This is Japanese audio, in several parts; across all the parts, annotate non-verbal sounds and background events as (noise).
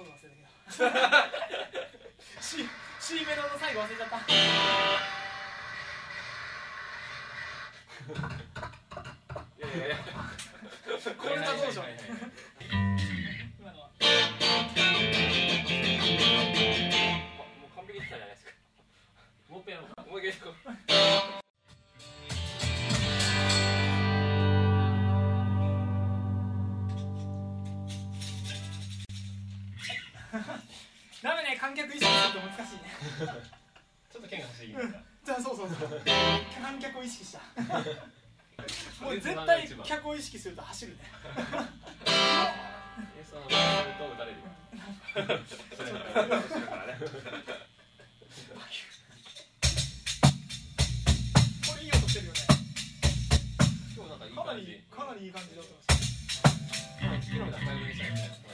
忘れたけど。(laughs) C メロの最後忘れちゃった。かなりいい感じで音がます。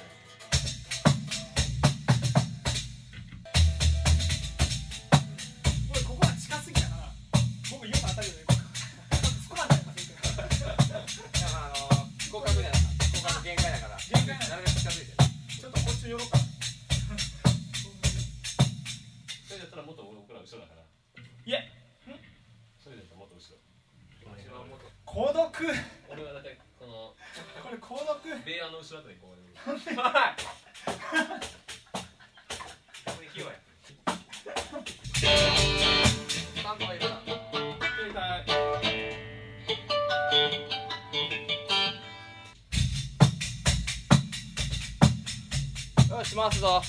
よし回すぞ。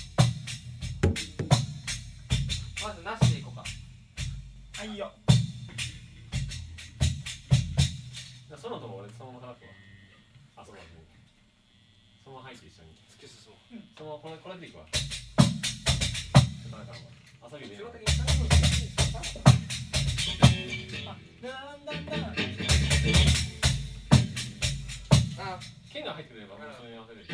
まずなしでいこうか。はいよ。そのとも俺そのまま叩くわ。あそうだね。そのまま入って一緒に。突き進もう、うん、そのままこれこれでいくわ。ちょっとあ遊びでなんだんだん。あ。変な入ってくれば、それに合わせる。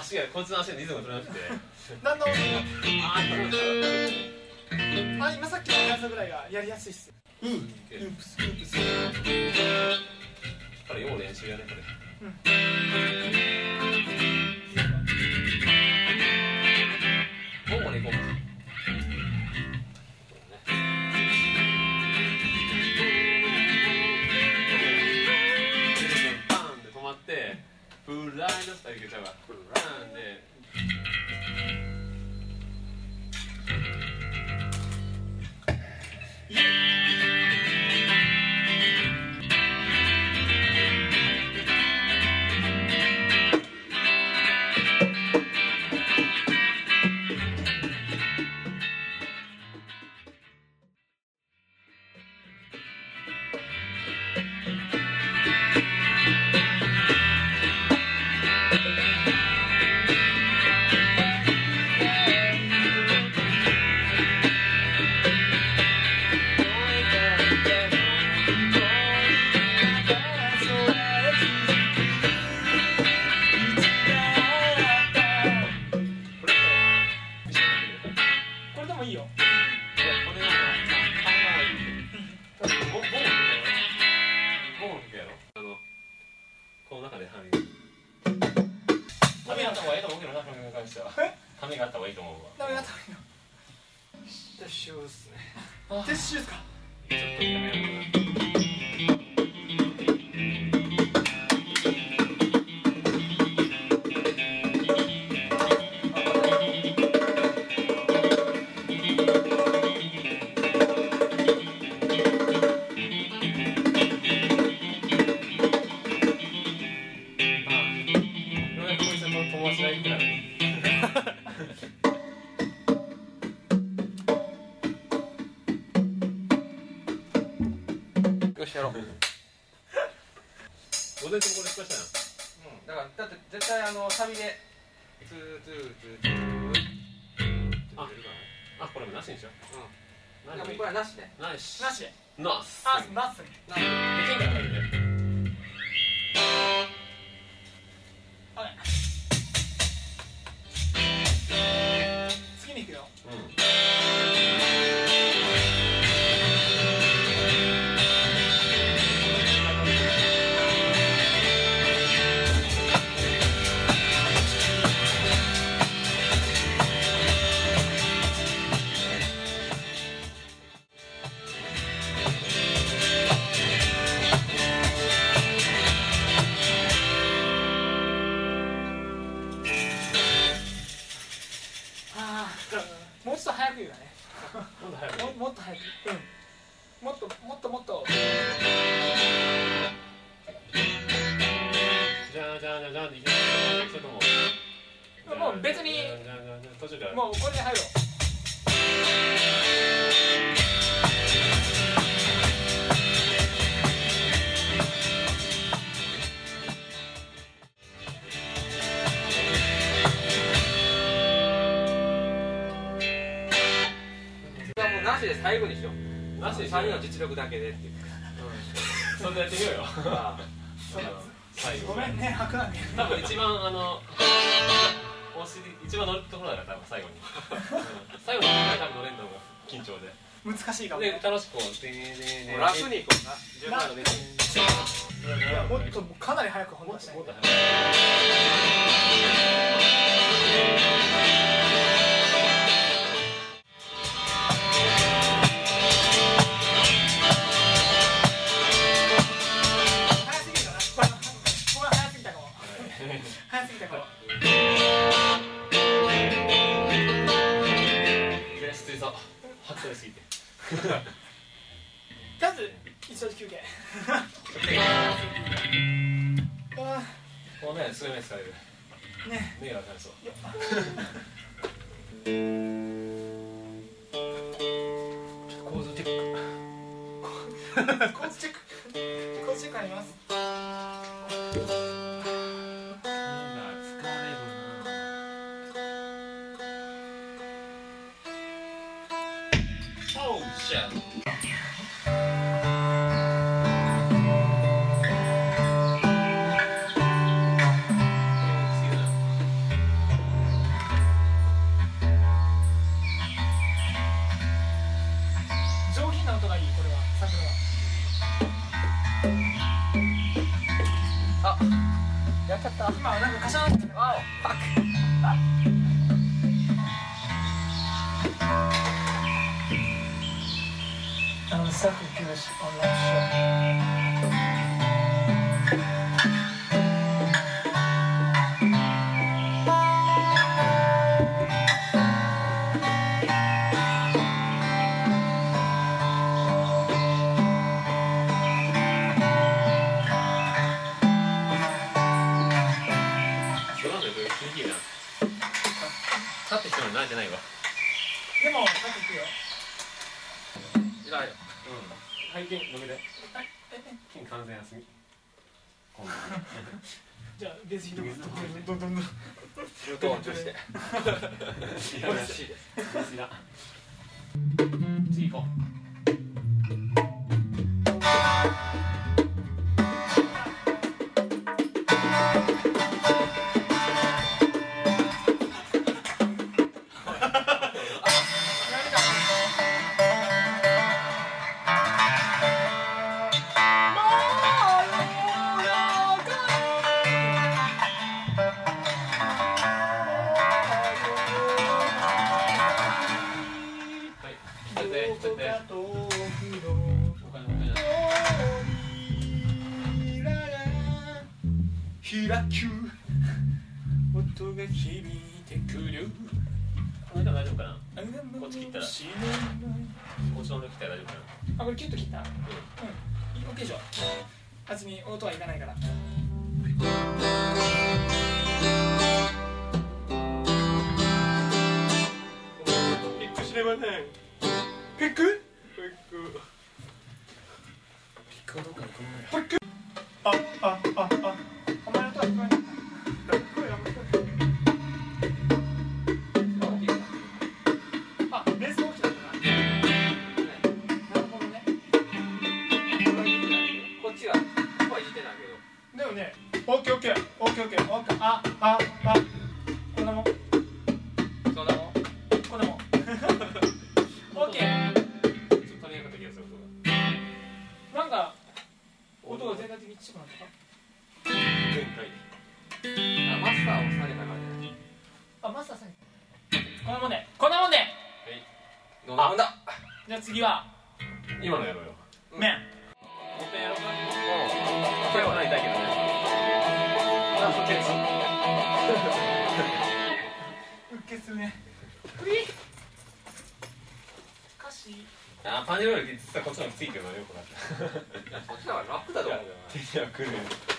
足がこいつの足がリズムが取れなくて。だんだあーあ今さっきのやつぐらいがやりやすいっすうん。ループスルプス。これよう練習やねこれ。うん。ランイル言っちゃうわランでしで最後にしよう。なしで3人の実力だけでっていう、ん、そんなやってみようよ、最後ごめんね白なん多分一番あのお尻一番乗るところだから多分最後に。(laughs) 最後に多分乗れんのが緊張で。難しいかも、ね、楽しくこう楽にいこう。なもっとかなり早く本出したいもっと早く。早すぎたこれ失礼すぎてまず一緒休憩もうねすごい目疲れるね目が疲れそう構図チェック。構造チェック。構造チェックあります。Self-Reviews Online. ピック知れません。ピック？ピックピック。はどこにピック。ああああ。お手には来る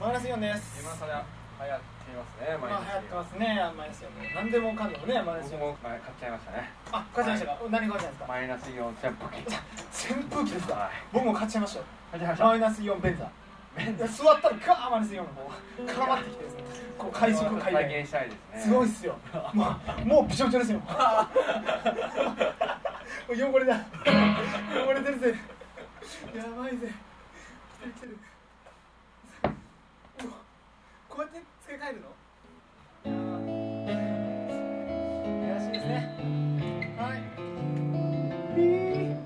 マイナス4です。今それは流行っていますねまあ流行ってますね、マイナス4ね。何でもかんでもね、マイナス4。僕も前買っちゃいましたねあ、買っちゃいましたか？何買っちゃいました？か。マイナス4扇風機扇風機ですか？はい僕も買っちゃいましたマイナス4ベンザー。いや座ったらガーマイナス4の方絡まってきてですね。こう回速回体転。験したいですねすごいっすよ。もう、もうびちょびちょですよ。汚れだ。汚れてるぜ。やばいぜ。来てる来てる。こうやって付け替えるの？怪しいですね。はい。ビー。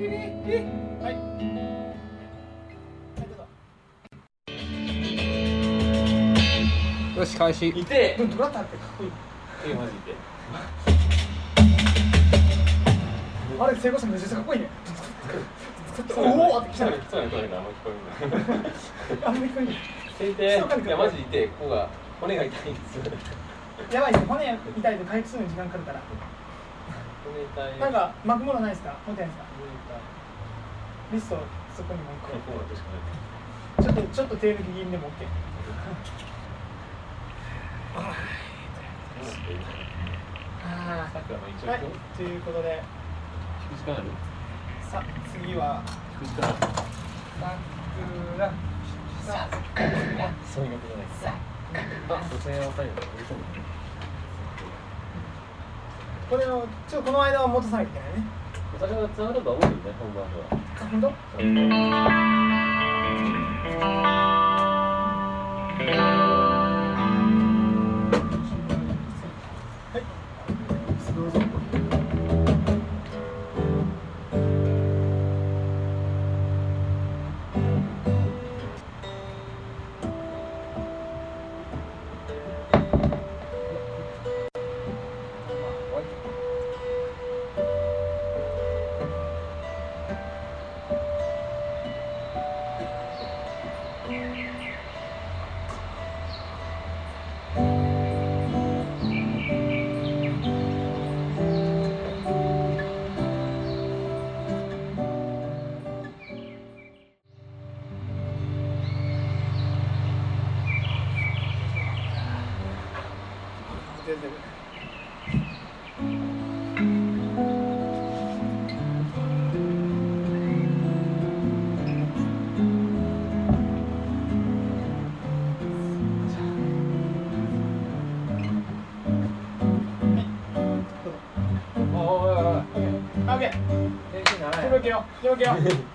ビービー。はい。よし開始痛えでもどうやってあってかっこいい。えマジで？あれ成功しためちゃくちゃかっこいいね。おおって来たね。そうやねそうやね (laughs) あんま聞こえないあんまり聞こえない。マジで痛いここが骨が痛いんです。よやばいですね。骨痛いと回復するのに時間かかるから。ネタイなんか巻くものないですか？持ってないですか？リストそこにもうこ一うだとしかない個ちょっとちょっと手抜き気味でも OK ああはいということで。引く時間ある？さあ次は。引く時間ある？そういうことじゃないです。あ、女性は最後嘘これをちょっとこの間は戻さなきゃいけないね。お酒がつながるとは思うよね、本番では。あ本当？はいけよ。手抜けよ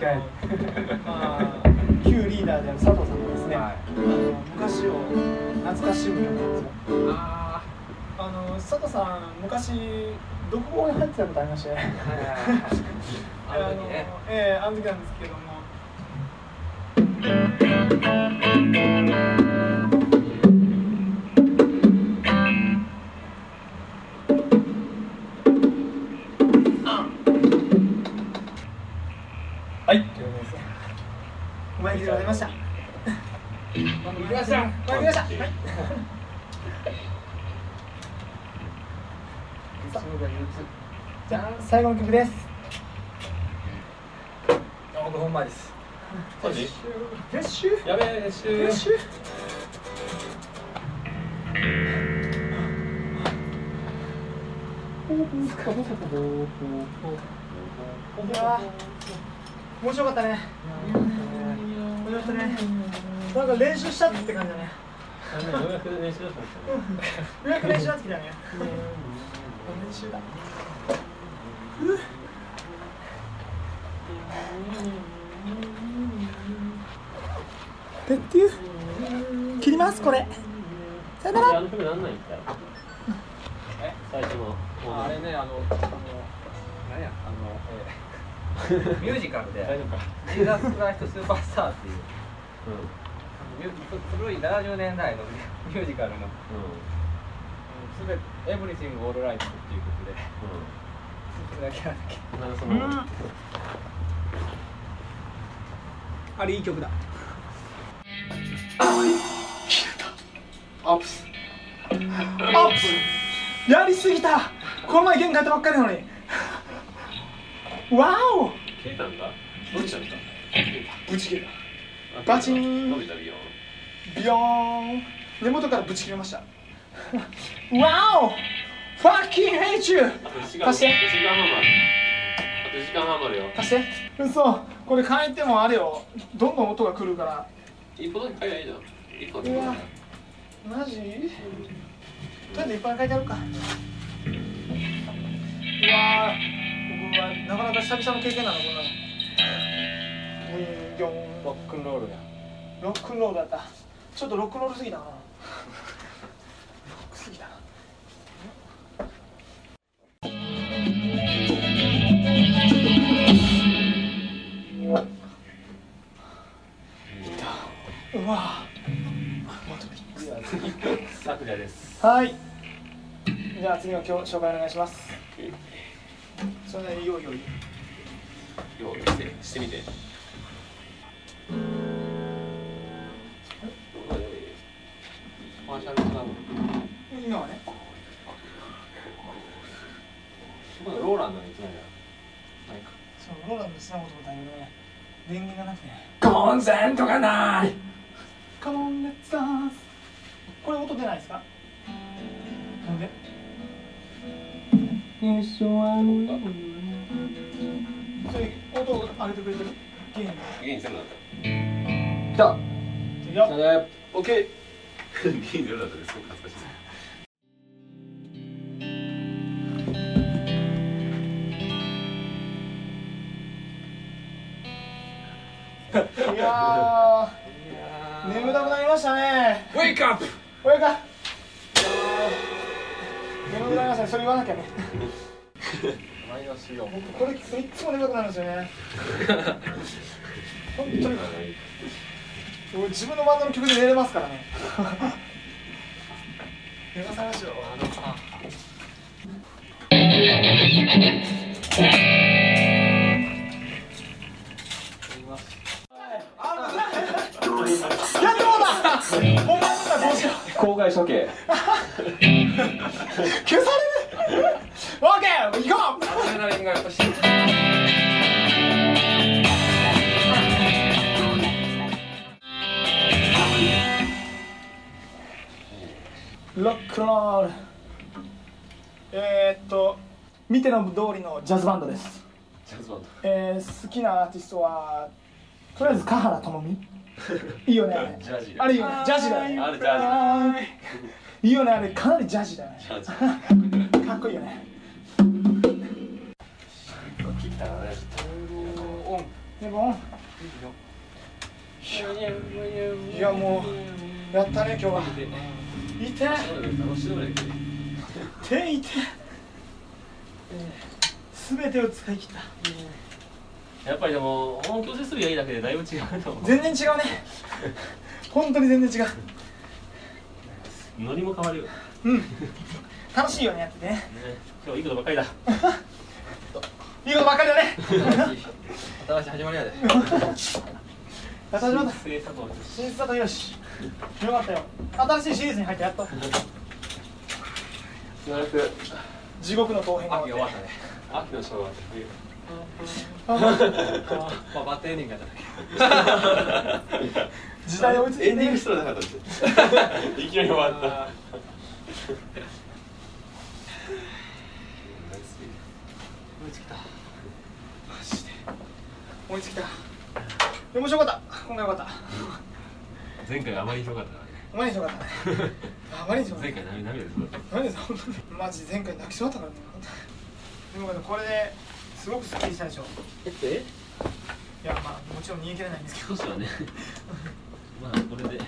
れですね近い。あのまあ (laughs) 旧リーダーである佐藤さんがですね、はい。あの昔を懐かしむ曲なんですよ。ああの佐藤さん昔独房に入ってたことありまして。ねあ (laughs) あの時ね。ええあの時なんですけども最後の曲です。あ僕本番です。マジフレッシュやべえ練習フレッシュいやー面白かったね。面白かったね。なんか練習したって感じだね。ようやく練習だってきたね。練習だペッテュ切りますこれ。さよなら。あの曲なん。ないんだよえ最初のああれねあの何やあの、えーミュージカルで大丈夫か「ジーザス・クライスト・スーパースター」っていう。うミュ古い70年代のミュージカルの。ん。うん。すべて「エブリシング・オール・ライト」っていう曲で。それだけなんだっけうんあれいい曲だ。アップスアップスやりすぎた。この前弦変えたばっかりなのに。わお。消えたんだ？どっちだったぶち切れた。バチーン。伸びたビヨビヨーン。根元からぶち切れました。わおファッキンヘイチューーあと1時間貸して。1時間半もあと1時間半るよ。貸して。嘘。これ変えてもあれよ。どんどん音が来るから。一歩だけ買えばいいじゃん。一歩だけうわ。マジ？とりあえずいっぱい書いてあるか。うわー。僕はなかなか久々の経験なのこんなの。うん。ロックンロールや。ロックンロールだった。ちょっとロックンロールすぎたな次の今日紹介お願いします。それなによいよいようしてしてみて。ゲームゲインゼロだっ来たいやね。オッケたゲインゼロだったですごく恥ずかしい。いやー。眠たくなりましたね。ーウェイクアップ。これか眠くなりましたね。それ言わなきゃねマイナス4僕これ聞くといつも眠たくなるんですよね。(laughs) 本当に。俺自分のバンドの曲で寝れますからね。(laughs) 寝かされましょうやってもうたどうしよう公開処刑。(laughs) 消され見ての通りのジャズバンドです。ジャズバンド。えー、好きなアーティストはとりあえず華原朋美。(laughs) いいよねジャジあれいいよね。ジャジだよね。あれジャズいいよねあれ。かなりジャジだよね。ジャズかっこいいよね。切ったらね。オンでもいやもうやったね今日は。痛い。痛いすべてを使い切った。やっぱりでも音響設備がいいだけでだいぶ違うと思う。全然違うね。本当に全然違う。ノリも変わるよ。ねうん。楽しいよねやっててね。今日いいことばっかりだ。(laughs) いいことばっかりだね。新しい始まりやで。やった始まった。生佐藤よし。よかったよ。新しいシリーズに入ってやっと。しばらく地獄の後編が秋終わったね。秋の冬あまあバッテンエンディングやったね時代追いついて。ねエンディングすらなかったですいきなり終わった。追いつきた。マジで。追いつきた。面白かった。今回よかった。前回あまりひどかったからねあまりによかったねあまりによかった前回涙涙です何ですか本当にマジ前回泣きそうだったからね。でもこれですごくすっきりしたでしょ。えって？いやまあもちろん逃げ切れないんですけど。少しはね。(laughs) まあこれで